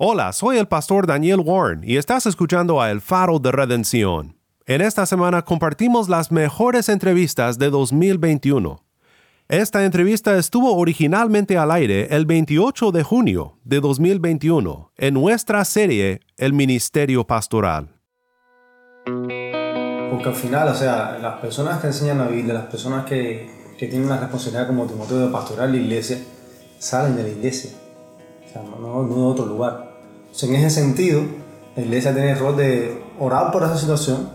Hola, soy el pastor Daniel Warren y estás escuchando a El Faro de Redención. En esta semana compartimos las mejores entrevistas de 2021. Esta entrevista estuvo originalmente al aire el 28 de junio de 2021 en nuestra serie El Ministerio Pastoral. Porque al final, o sea, las personas que enseñan la Biblia, las personas que, que tienen la responsabilidad como Timoteo de pastoral la iglesia, salen de la iglesia, o sea, no, no de otro lugar en ese sentido, la iglesia tiene el rol de orar por esa situación,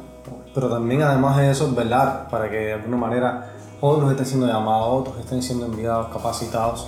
pero también además de eso, velar para que de alguna manera otros estén siendo llamados, otros estén siendo enviados, capacitados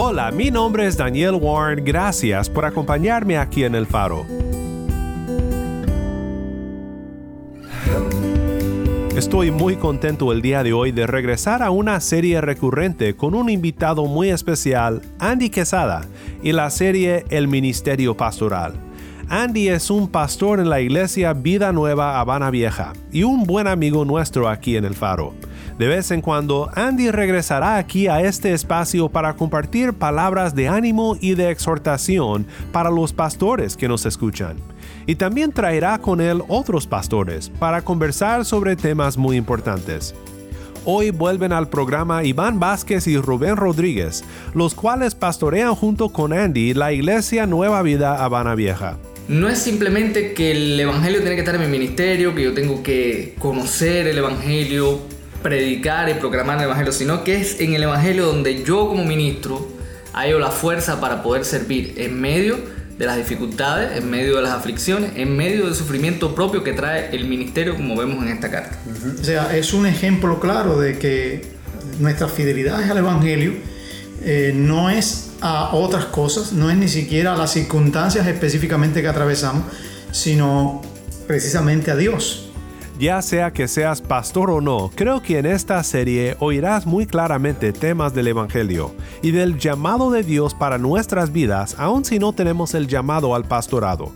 Hola, mi nombre es Daniel Warren. Gracias por acompañarme aquí en El Faro. Estoy muy contento el día de hoy de regresar a una serie recurrente con un invitado muy especial, Andy Quesada, y la serie El Ministerio Pastoral. Andy es un pastor en la iglesia Vida Nueva Habana Vieja y un buen amigo nuestro aquí en El Faro. De vez en cuando, Andy regresará aquí a este espacio para compartir palabras de ánimo y de exhortación para los pastores que nos escuchan. Y también traerá con él otros pastores para conversar sobre temas muy importantes. Hoy vuelven al programa Iván Vázquez y Rubén Rodríguez, los cuales pastorean junto con Andy la iglesia Nueva Vida Habana Vieja no es simplemente que el Evangelio tiene que estar en mi ministerio, que yo tengo que conocer el Evangelio, predicar y proclamar el Evangelio, sino que es en el Evangelio donde yo como ministro hallo la fuerza para poder servir en medio de las dificultades, en medio de las aflicciones, en medio del sufrimiento propio que trae el ministerio, como vemos en esta carta. O sea, es un ejemplo claro de que nuestra fidelidad al Evangelio eh, no es a otras cosas, no es ni siquiera a las circunstancias específicamente que atravesamos, sino precisamente a Dios. Ya sea que seas pastor o no, creo que en esta serie oirás muy claramente temas del Evangelio y del llamado de Dios para nuestras vidas, aun si no tenemos el llamado al pastorado.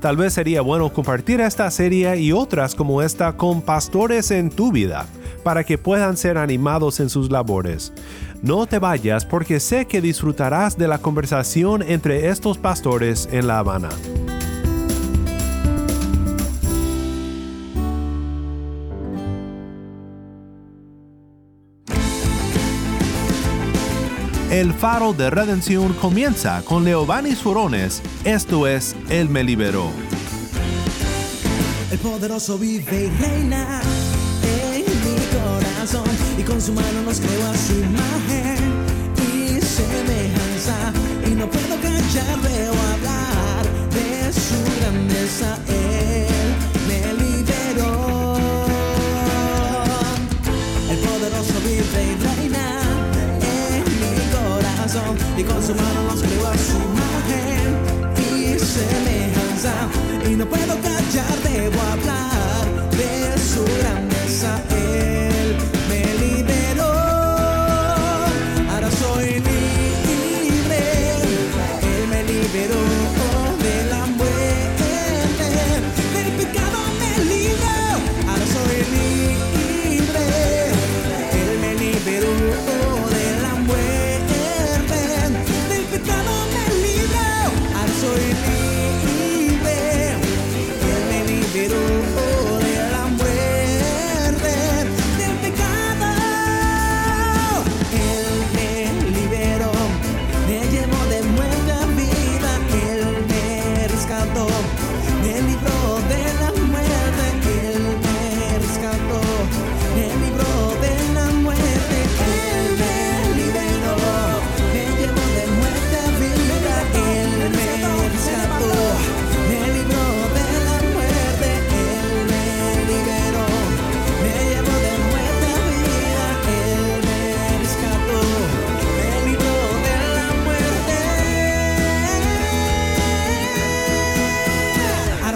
Tal vez sería bueno compartir esta serie y otras como esta con pastores en tu vida, para que puedan ser animados en sus labores. No te vayas porque sé que disfrutarás de la conversación entre estos pastores en La Habana. El faro de redención comienza con Leobanis Furones. Esto es Él me liberó. El poderoso vive y reina corazón y con su mano nos creó a su imagen y semejanza y no puedo callarle o hablar de su grandeza. Él me liberó. El poderoso vive y reina y con su mano nos creó a su imagen y semejanza y no puedo callar,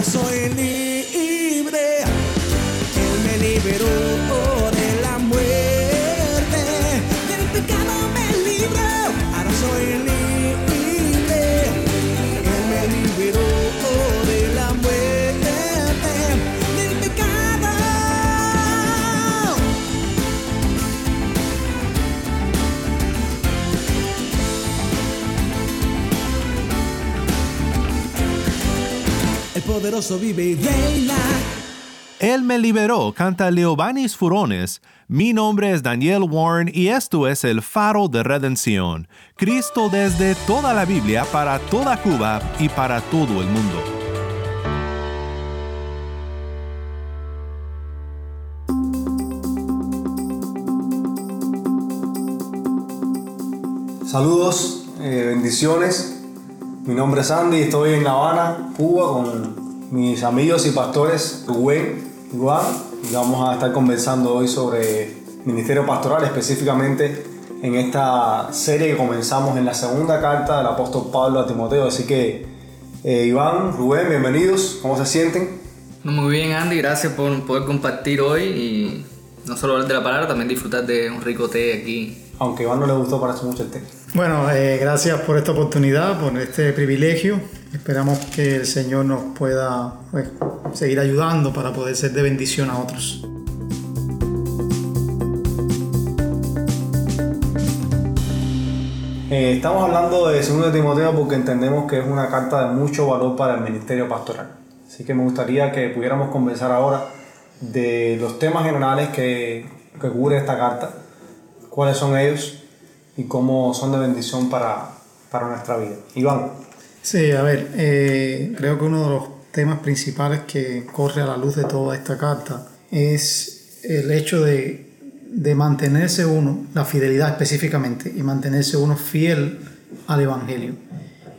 soy libre. Él me liberó. Poderoso vive y reina. Él me liberó, canta Leobanis Furones. Mi nombre es Daniel Warren y esto es el faro de redención. Cristo desde toda la Biblia para toda Cuba y para todo el mundo. Saludos, eh, bendiciones. Mi nombre es Andy, estoy en La Habana, Cuba, con mis amigos y pastores Rubén Juan. Y vamos a estar conversando hoy sobre ministerio pastoral, específicamente en esta serie que comenzamos en la segunda carta del apóstol Pablo a Timoteo. Así que, eh, Iván, Rubén, bienvenidos. ¿Cómo se sienten? Muy bien, Andy, gracias por poder compartir hoy y no solo hablar de la palabra, también disfrutar de un rico té aquí. Aunque a Iván no le gustó para mucho el té. Bueno, eh, gracias por esta oportunidad, por este privilegio. Esperamos que el Señor nos pueda pues, seguir ayudando para poder ser de bendición a otros. Eh, estamos hablando de 2 de Timoteo porque entendemos que es una carta de mucho valor para el ministerio pastoral. Así que me gustaría que pudiéramos conversar ahora de los temas generales que, que cubre esta carta, cuáles son ellos y cómo son de bendición para, para nuestra vida. Iván. Sí, a ver, eh, creo que uno de los temas principales que corre a la luz de toda esta carta es el hecho de, de mantenerse uno, la fidelidad específicamente, y mantenerse uno fiel al Evangelio.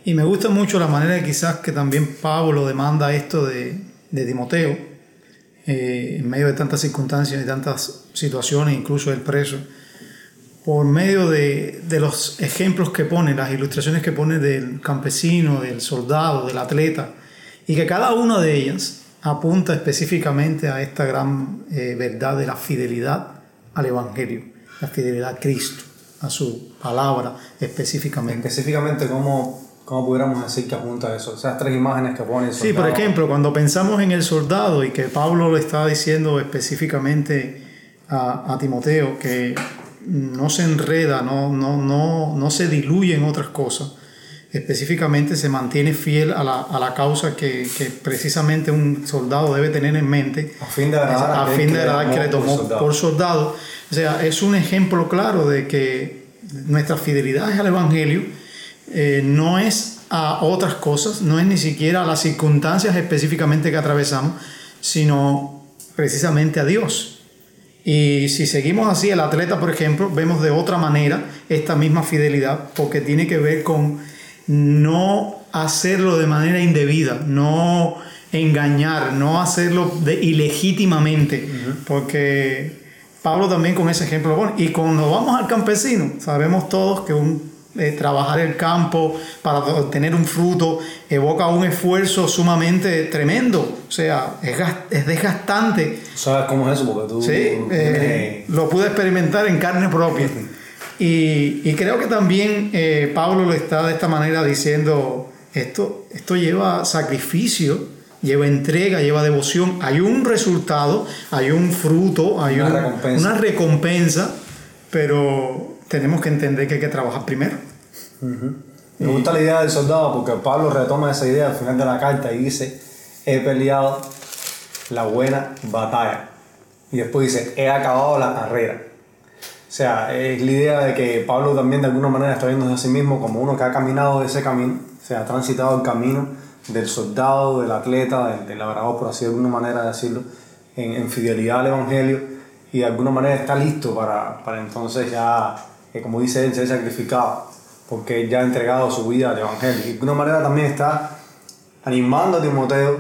Y me gusta mucho la manera quizás que también Pablo demanda esto de, de Timoteo, eh, en medio de tantas circunstancias y tantas situaciones, incluso el preso, por medio de, de, los ejemplos que pone, las ilustraciones que pone del campesino, del soldado, del atleta, y que cada una de ellas apunta específicamente a esta gran eh, verdad de la fidelidad al Evangelio, la fidelidad a Cristo, a su palabra específicamente. Específicamente, ¿cómo, cómo pudiéramos decir que apunta a eso? Esas tres imágenes que pone el Sí, por ejemplo, cuando pensamos en el soldado y que Pablo lo está diciendo específicamente a, a Timoteo, que no se enreda, no, no, no, no se diluye en otras cosas. Específicamente se mantiene fiel a la, a la causa que, que, precisamente un soldado debe tener en mente. A fin de agradar, a fin de agradar que le tomó por soldado. por soldado. O sea, es un ejemplo claro de que nuestra fidelidad al Evangelio eh, no es a otras cosas, no es ni siquiera a las circunstancias específicamente que atravesamos, sino precisamente a Dios. Y si seguimos así, el atleta, por ejemplo, vemos de otra manera esta misma fidelidad, porque tiene que ver con no hacerlo de manera indebida, no engañar, no hacerlo de, ilegítimamente, uh -huh. porque Pablo también con ese ejemplo pone. Y cuando vamos al campesino, sabemos todos que un, eh, trabajar el campo para obtener un fruto evoca un esfuerzo sumamente tremendo, o sea, es, es desgastante. ¿Sabes cómo es eso? Porque tú... Sí, eh, lo pude experimentar en carne propia. Y, y creo que también eh, Pablo lo está de esta manera diciendo, esto, esto lleva sacrificio, lleva entrega, lleva devoción, hay un resultado, hay un fruto, hay una, un, recompensa. una recompensa, pero tenemos que entender que hay que trabajar primero. Uh -huh. Me gusta la idea del soldado porque Pablo retoma esa idea al final de la carta y dice, he peleado la buena batalla. Y después dice, he acabado la carrera. O sea, es la idea de que Pablo también de alguna manera está viendo a sí mismo como uno que ha caminado ese camino, o sea, ha transitado el camino del soldado, del atleta, del, del labrador, por así de alguna manera decirlo, en, en, fidelidad al Evangelio y de alguna manera está listo para, para entonces ya, eh, como dice él, ser sacrificado, porque ya ha entregado su vida al Evangelio. Y de alguna manera también está animando a Timoteo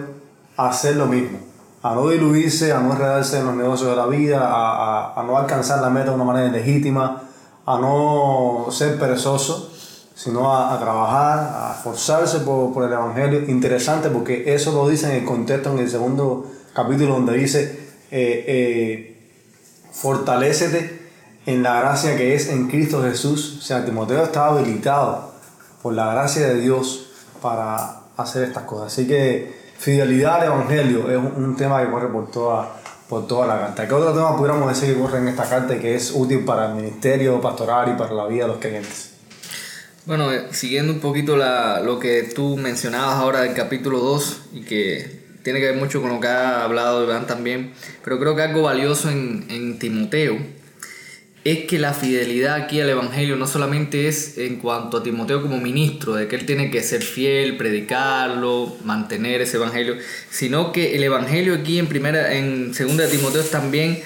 a hacer lo mismo a no diluirse, a no enredarse en los negocios de la vida, a, a, no alcanzar la meta de una manera legítima, a no ser perezoso, sino a, a trabajar, a esforzarse por, por, el Evangelio. Interesante porque eso lo dice en el contexto, en el segundo capítulo, donde dice, eh, eh, en la gracia que es en Cristo Jesús. O sea, Timoteo estaba habilitado por la gracia de Dios para hacer estas cosas. Así que fidelidad al Evangelio es un, un tema que corre por toda, por toda la carta. ¿Qué otro tema pudiéramos decir que corre en esta carta y que es útil para el ministerio pastoral y para la vida de los creyentes? Bueno, eh, siguiendo un poquito la, lo que tú mencionabas ahora del capítulo 2 y que tiene que ver mucho con lo que ha hablado Iván también, pero creo que algo valioso en, en Timoteo es que la fidelidad aquí al Evangelio no solamente es en cuanto a Timoteo como ministro, de que él tiene que ser fiel, predicarlo, mantener ese Evangelio, sino que el Evangelio aquí en primera, en segunda de Timoteo es también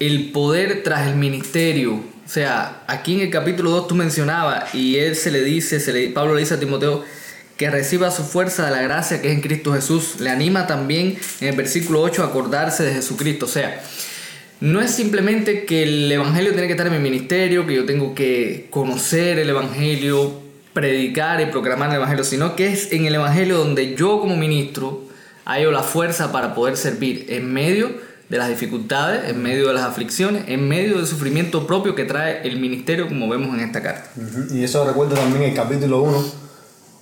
el poder tras el ministerio. O sea, aquí en el capítulo 2 tú mencionabas y él se le dice, se le, Pablo le dice a Timoteo que reciba su fuerza de la gracia que es en Cristo Jesús. Le anima también en el versículo 8 a acordarse de Jesucristo. O sea, no es simplemente que el Evangelio tiene que estar en mi ministerio, que yo tengo que conocer el Evangelio, predicar y proclamar el Evangelio, sino que es en el Evangelio donde yo como ministro hallo la fuerza para poder servir en medio de las dificultades, en medio de las aflicciones, en medio del sufrimiento propio que trae el ministerio, como vemos en esta carta. Y eso recuerda también el capítulo 1,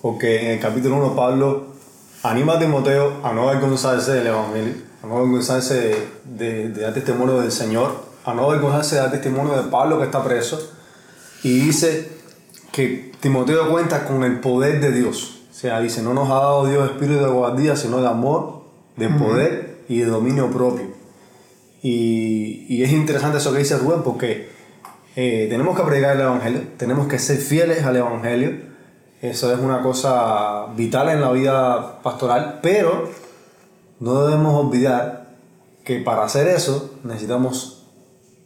porque en el capítulo 1 Pablo anima a Timoteo a no avergonzarse del Evangelio, a no avergonzarse de, de- de dar testimonio del Señor, a no avergonzarse de dar testimonio de Pablo que está preso, y dice que Timoteo cuenta con el poder de Dios. O sea, dice, no nos ha dado Dios espíritu de cobardía, sino de amor, de poder y de dominio propio. Y, y es interesante eso que dice Rubén porque eh, tenemos que predicar el Evangelio, tenemos que ser fieles al Evangelio. Eso es una cosa vital en la vida pastoral, pero no debemos olvidar que para hacer eso necesitamos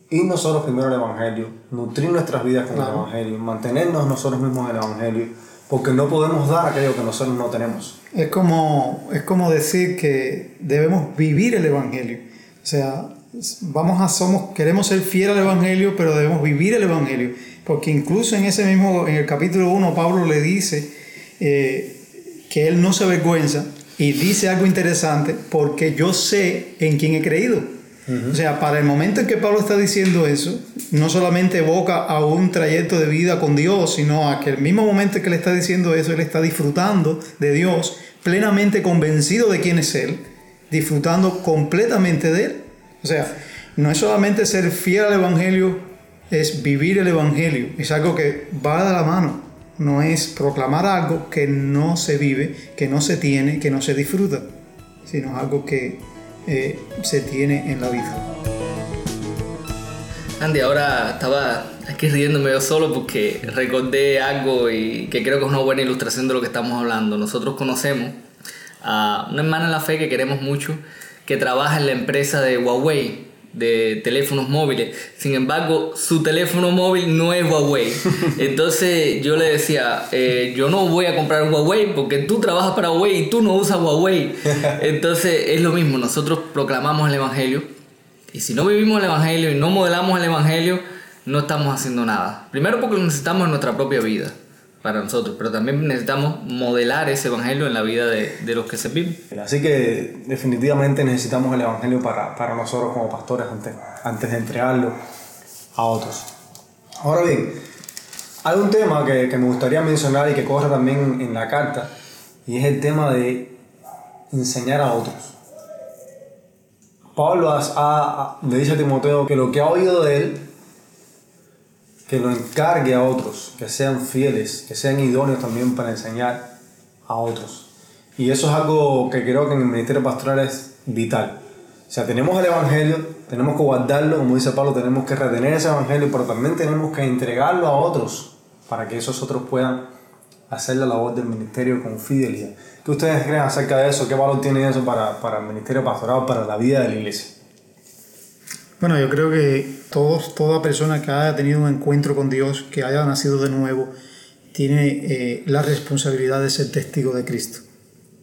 ir nosotros primero al Evangelio, nutrir nuestras vidas con el Evangelio, mantenernos nosotros mismos en el Evangelio, porque no podemos dar aquello que nosotros no tenemos. Es como, es como decir que debemos vivir el Evangelio. O sea, vamos a, somos, queremos ser fieles al Evangelio, pero debemos vivir el Evangelio. Porque incluso en ese mismo, en el capítulo 1, Pablo le dice eh, que él no se avergüenza y dice algo interesante, porque yo sé en quién he creído. O sea, para el momento en que Pablo está diciendo eso, no solamente evoca a un trayecto de vida con Dios, sino a que el mismo momento en que le está diciendo eso, él está disfrutando de Dios, plenamente convencido de quién es Él, disfrutando completamente de Él. O sea, no es solamente ser fiel al Evangelio, es vivir el Evangelio. Es algo que va de la mano. No es proclamar algo que no se vive, que no se tiene, que no se disfruta, sino algo que eh, se tiene en la vida. Andy, ahora estaba aquí riéndome yo solo porque recordé algo y que creo que es una buena ilustración de lo que estamos hablando. Nosotros conocemos a una hermana en la fe que queremos mucho, que trabaja en la empresa de Huawei, de teléfonos móviles. Sin embargo, su teléfono móvil no es Huawei. Entonces yo le decía, eh, yo no voy a comprar Huawei porque tú trabajas para Huawei y tú no usas Huawei. Entonces es lo mismo, nosotros proclamamos el Evangelio y si no vivimos el Evangelio y no modelamos el Evangelio, no estamos haciendo nada. Primero porque lo necesitamos en nuestra propia vida, para nosotros, pero también necesitamos modelar ese Evangelio en la vida de, de los que servimos. Así que definitivamente necesitamos el Evangelio para, para nosotros como pastores antes, antes de entregarlo a otros. Ahora bien, hay un tema que, que me gustaría mencionar y que corre también en la carta, y es el tema de enseñar a otros. Pablo le dice a Timoteo que lo que ha oído de él, que lo encargue a otros, que sean fieles, que sean idóneos también para enseñar a otros. Y eso es algo que creo que en el ministerio pastoral es vital. O sea, tenemos el Evangelio, tenemos que guardarlo, como dice Pablo, tenemos que retener ese Evangelio, pero también tenemos que entregarlo a otros para que esos otros puedan hacer la labor del ministerio con fidelidad. ¿Qué ustedes creen acerca de eso? ¿Qué valor tiene eso para, para el ministerio pastoral, para la vida de la iglesia? Bueno, yo creo que todos, toda persona que haya tenido un encuentro con Dios, que haya nacido de nuevo, tiene eh, la responsabilidad de ser testigo de Cristo,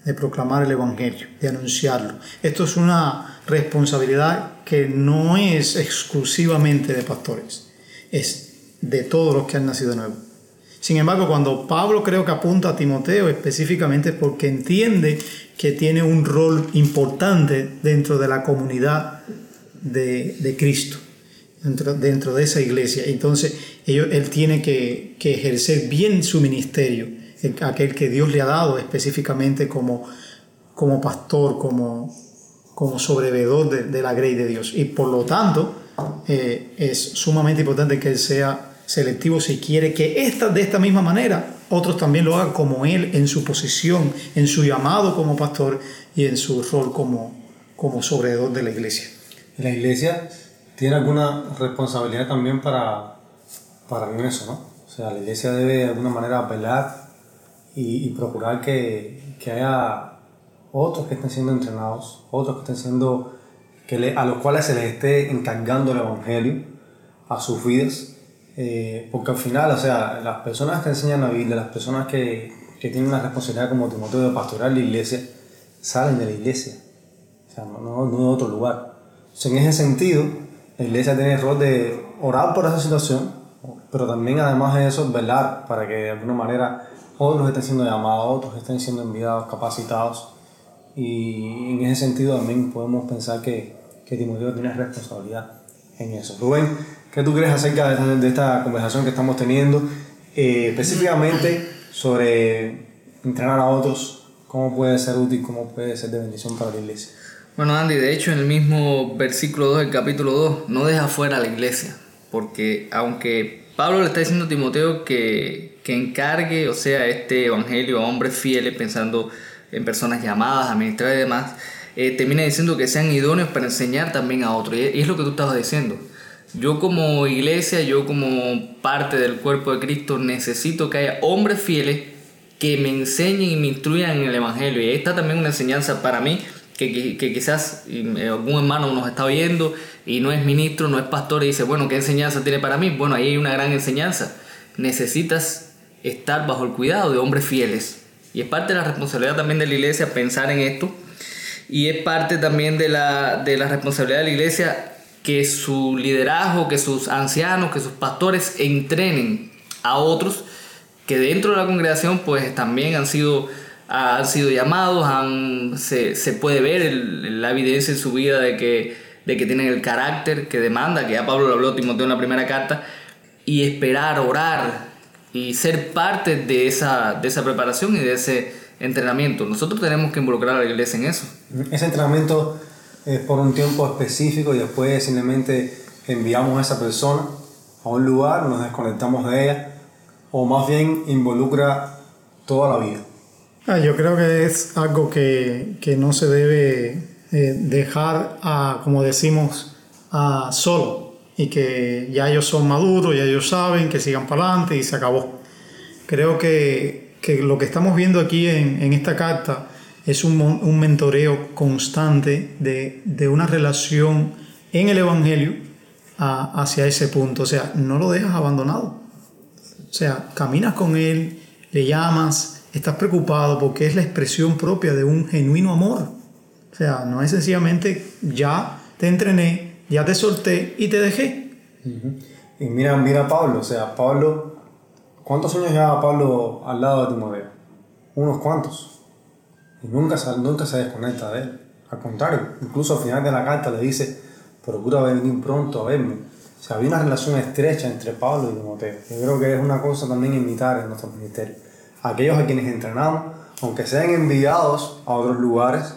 de proclamar el Evangelio, de anunciarlo. Esto es una responsabilidad que no es exclusivamente de pastores, es de todos los que han nacido de nuevo. Sin embargo, cuando Pablo creo que apunta a Timoteo específicamente es porque entiende que tiene un rol importante dentro de la comunidad de, Cristo dentro, dentro de esa iglesia. Entonces, ellos, él tiene que, que ejercer bien su ministerio, el- aquel que Dios le ha dado específicamente como, como pastor, como, como sobrevedor de, la grey de Dios. Y por lo tanto, eh, es sumamente importante que él sea selectivo si quiere que esta, de esta misma manera otros también lo hagan como él en su posición, en su llamado como pastor y en su rol como, como de la iglesia. La iglesia tiene alguna responsabilidad también para, para eso, ¿no? O sea, la iglesia debe de alguna manera velar y, y procurar que, que haya otros que estén siendo entrenados, otros que estén siendo, que le- a los cuales se les esté encargando el evangelio a sus vidas. Eh, porque al final, o sea, las personas que enseñan la Biblia, las personas que, que tienen la responsabilidad como Timoteo de pastorar la iglesia, salen de la iglesia. O sea, no, no, no de otro lugar. Sea, en ese sentido, la iglesia tiene el rol de orar por esa situación, pero también además de eso, velar para que de alguna manera otros estén siendo llamados, otros estén siendo enviados, capacitados. Y en ese sentido también podemos pensar que, que Timoteo tiene responsabilidad en eso. Rubén, ¿qué tú crees acerca de esta, de esta conversación que estamos teniendo? Eh, específicamente sobre entrenar a otros, cómo puede ser útil, cómo puede ser de bendición para la iglesia. Bueno, Andy, de hecho en el mismo versículo 2 del capítulo 2, no deja fuera a la iglesia, porque aunque Pablo le está diciendo a Timoteo que, que encargue, o sea, este evangelio a hombres fieles, pensando en personas llamadas a ministrar y demás, eh, termina diciendo que sean idóneos para enseñar también a otros. Y es lo que tú estabas diciendo. Yo como iglesia, yo como parte del cuerpo de Cristo, necesito que haya hombres fieles que me enseñen y me instruyan en el Evangelio. Y ahí está también una enseñanza para mí, que, quizás eh, algún hermano nos está oyendo y no es ministro, no es pastor y dice, bueno, ¿qué enseñanza tiene para mí? Bueno, ahí hay una gran enseñanza. Necesitas estar bajo el cuidado de hombres fieles. Y es parte de la responsabilidad también de la iglesia pensar en esto. Y es parte también de la, de la responsabilidad de la iglesia que su liderazgo, que sus ancianos, que sus pastores entrenen a otros que dentro de la congregación pues también han sido, han sido llamados, han, se, se puede ver el- la evidencia en su vida de que, de que tienen el carácter que demanda, que ya Pablo lo habló Timoteo en la primera carta, y esperar, orar y ser parte de esa, de esa preparación y de ese entrenamiento. Nosotros tenemos que involucrar a la iglesia en eso. Ese entrenamiento es por un tiempo específico y después simplemente enviamos a esa persona a un lugar, nos desconectamos de ella, o más bien involucra toda la vida. Ah, yo creo que es algo que, que no se debe eh, dejar, a, como decimos, a solo y que ya ellos son maduros, ya ellos saben que sigan para adelante y se acabó. Creo que, que lo que estamos viendo aquí en, en esta carta es un, un mentoreo constante de, de una relación en el Evangelio hacia ese punto. O sea, no lo dejas abandonado. O sea, caminas con él, le llamas, estás preocupado porque es la expresión propia de un genuino amor. O sea, no es sencillamente ya te entrené, ya te solté y te dejé. Y mira, mira a Pablo, o sea, Pablo, ¿cuántos años lleva Pablo al lado de Timoteo? Unos cuantos. Y nunca nunca se desconecta de él. Al contrario, incluso al final de la carta le dice, procura venir pronto a verme. O sea, había una relación estrecha entre Pablo y Timoteo. Yo creo que es una cosa también imitar en nuestro ministerio. Aquellos a quienes entrenamos, aunque sean enviados a otros lugares,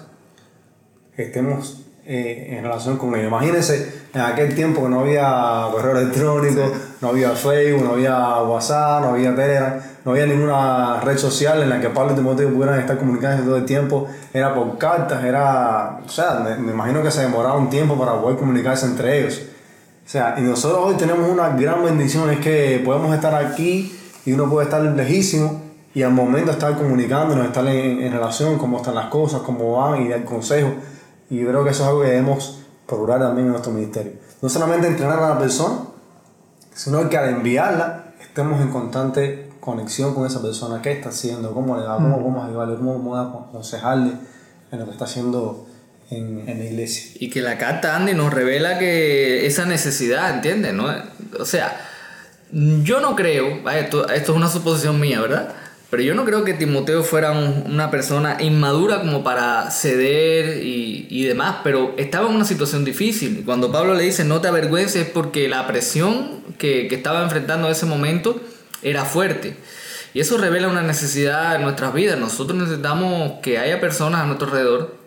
estemos eh, en relación con ellos. Imagínense en aquel tiempo que no había correo electrónico, no había Facebook, no había WhatsApp, no había Telegram, no había ninguna red social en la que Pablo y Timoteo pudieran estar comunicándose todo el tiempo. Era por cartas, era. O sea, me, me imagino que se demoraba un tiempo para poder comunicarse entre ellos. O sea, y nosotros hoy tenemos una gran bendición, es que podemos estar aquí y uno puede estar lejísimo y al momento estar comunicándonos, estar en, en relación, cómo están las cosas, cómo van y dar consejos. Y yo creo que eso es algo que debemos procurar también en nuestro ministerio. No solamente entrenar a la persona, sino que al enviarla estemos en constante conexión con esa persona, qué está haciendo, cómo le va, cómo a ayudarle, cómo a aconsejarle en lo que está haciendo en, en la iglesia. Y que la carta Andy nos revela que esa necesidad, ¿entiendes? ¿No? O sea, yo no creo, esto, esto es una suposición mía, ¿verdad? Pero yo no creo que Timoteo fuera un- una persona inmadura como para ceder y, y demás, pero estaba en una situación difícil. Cuando Pablo le dice no te avergüences es porque la presión que, que estaba enfrentando en ese momento era fuerte. Y eso revela una necesidad en nuestras vidas. Nosotros necesitamos que haya personas a nuestro alrededor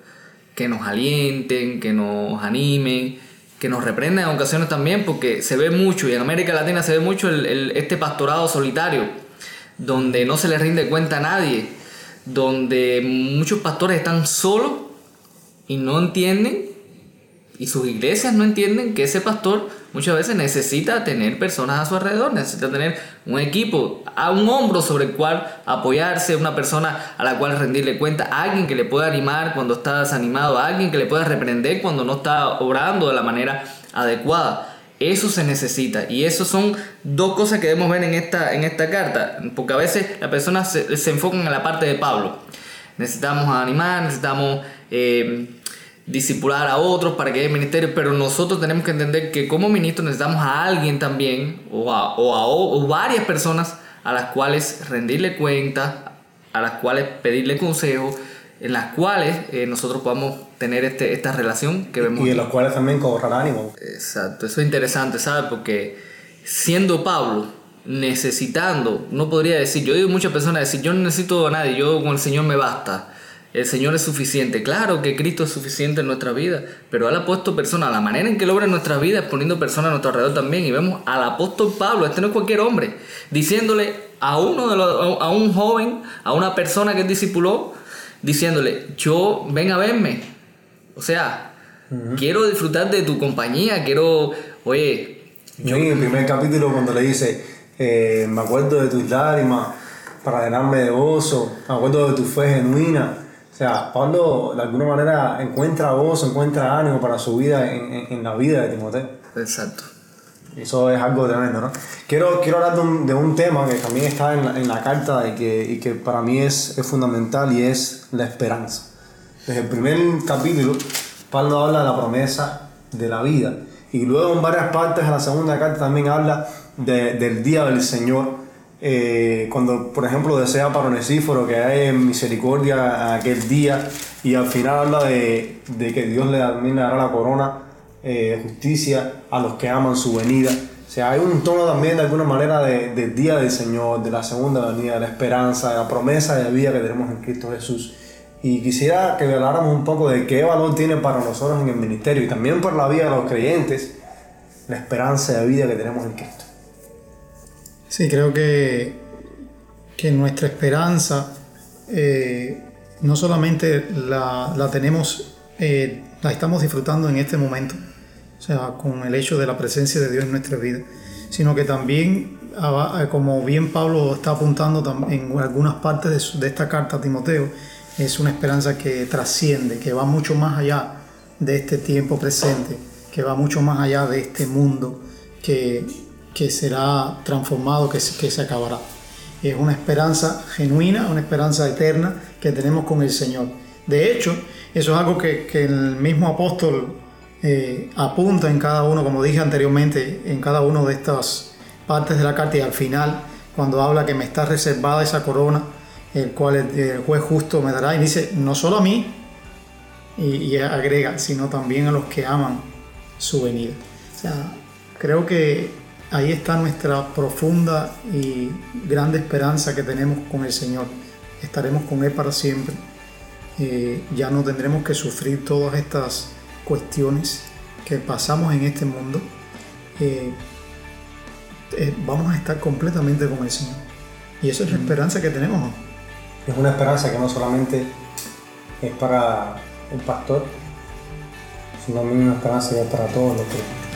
que nos alienten, que nos animen, que nos reprendan en ocasiones también, porque se ve mucho, y en América Latina se ve mucho el- el- este pastorado solitario, donde no se le rinde cuenta a nadie, donde muchos pastores están solos y no entienden, y sus iglesias no entienden que ese pastor muchas veces necesita tener personas a su alrededor, necesita tener un equipo, a un hombro sobre el cual apoyarse, una persona a la cual rendirle cuenta, alguien que le pueda animar cuando está desanimado, alguien que le pueda reprender cuando no está orando de la manera adecuada. Eso se necesita y eso son dos cosas que debemos ver en esta, en esta carta, porque a veces las personas se, se enfocan en la parte de Pablo. Necesitamos animar, necesitamos eh, disipular a otros para que haya ministerio, pero nosotros tenemos que entender que como ministros necesitamos a alguien también o a, o a- o varias personas a las cuales rendirle cuenta, a las cuales pedirle consejo, en las cuales eh, nosotros podamos tener este, esta relación que vemos. Y de los cuales también cobrar ánimo. Exacto, eso es interesante, ¿sabes? Porque siendo Pablo, necesitando, no podría decir, yo digo muchas personas decir, yo no necesito a nadie, yo con el Señor me basta. El Señor es suficiente. Claro que Cristo es suficiente en nuestra vida, pero Él ha puesto personas, la manera en que Él obra en nuestra vida es poniendo personas a nuestro alrededor también. Y vemos al apóstol Pablo, este no es cualquier hombre, diciéndole a uno de los, a un joven, a una persona que él discipuló, diciéndole, yo ven a verme. O sea, quiero disfrutar de tu compañía, quiero, oye, Yo en el primer capítulo cuando le dice, eh, me acuerdo de tus lágrimas para llenarme de gozo, me acuerdo de tu fe genuina. O sea, Pablo de alguna manera encuentra gozo, encuentra ánimo para su vida en, en- en la vida de Timoteo. Exacto. Eso es algo tremendo, ¿no? Quiero, quiero hablar de un, de un tema que también está en la, en la carta y que, y que para mí es, es fundamental y es la esperanza. Desde el primer capítulo, Pablo habla de la promesa de la vida. Y luego en varias partes de la segunda carta también habla de- del día del Señor. Eh, cuando, por ejemplo, desea para Onesíforo que haya misericordia aquel día. Y al final habla de, de que Dios le, le dará la corona eh, de justicia a los que aman su venida. O sea, hay un tono también de alguna manera de- del día del Señor, de la segunda venida, de la esperanza, de la promesa de vida que tenemos en Cristo Jesús. Y quisiera que habláramos un poco de qué valor tiene para nosotros en el ministerio y también por la vida de los creyentes la esperanza de vida que tenemos en Cristo. Sí, creo que, que nuestra esperanza eh, no solamente la, la tenemos, eh, la estamos disfrutando en este momento, sea, con el hecho de la presencia de Dios en nuestra vida, sino que también, ah, como bien Pablo está apuntando en algunas partes de, su- de esta carta a Timoteo, es una esperanza que trasciende, que va mucho más allá de este tiempo presente, que va mucho más allá de este mundo que, que será transformado, que que se acabará. Es una esperanza genuina, una esperanza eterna que tenemos con el Señor. De hecho, eso es algo que el mismo apóstol eh, apunta en cada uno, como dije anteriormente, en cada una de estas partes de la carta y al final, cuando habla que me está reservada esa corona, el cual el, juez justo me dará, y dice, no solo a mí, y, y agrega, sino también a los que aman su venida. O sea, creo que ahí está nuestra profunda y grande esperanza que tenemos con el Señor. Estaremos con Él para siempre. Eh, ya no tendremos que sufrir todas estas cuestiones que pasamos en este mundo. Eh, eh, vamos a estar completamente con el Señor. Y eso es la esperanza que tenemos. Es una esperanza que no solamente es para el pastor, sino también una esperanza que es para todos los que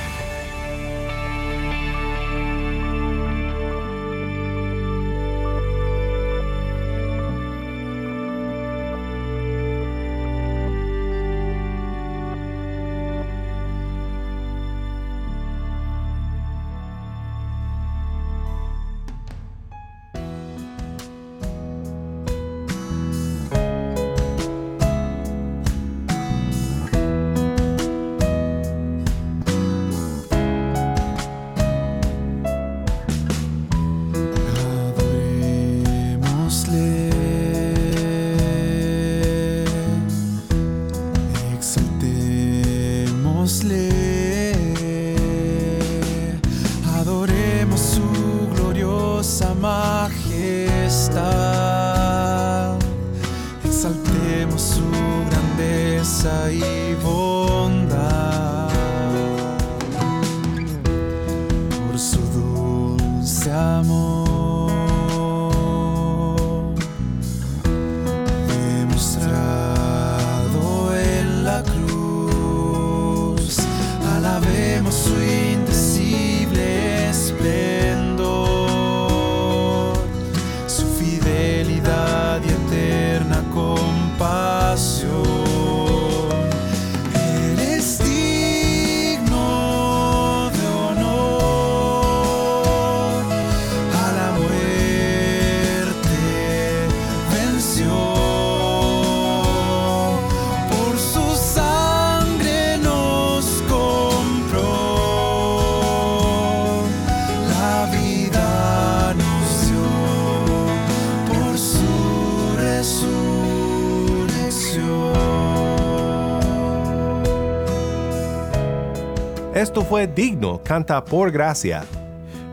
fue Digno, canta por gracia.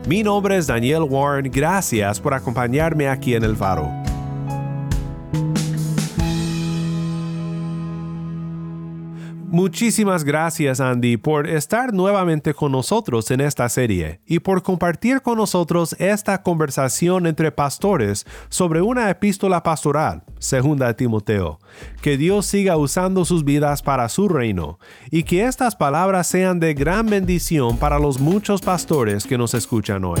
Mi nombre es Daniel Warren, gracias por acompañarme aquí en el faro. Muchísimas gracias Andy por estar nuevamente con nosotros en esta serie y por compartir con nosotros esta conversación entre pastores sobre una epístola pastoral, segunda a Timoteo. Que Dios siga usando sus vidas para su reino y que estas palabras sean de gran bendición para los muchos pastores que nos escuchan hoy.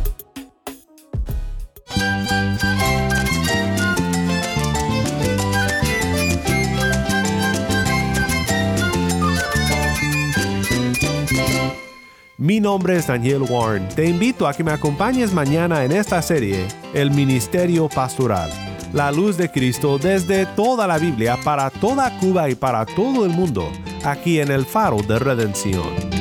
Mi nombre es Daniel Warren. Te invito a que me acompañes mañana en esta serie, El Ministerio Pastoral. La luz de Cristo desde toda la Biblia para toda Cuba y para todo el mundo, aquí en el Faro de Redención.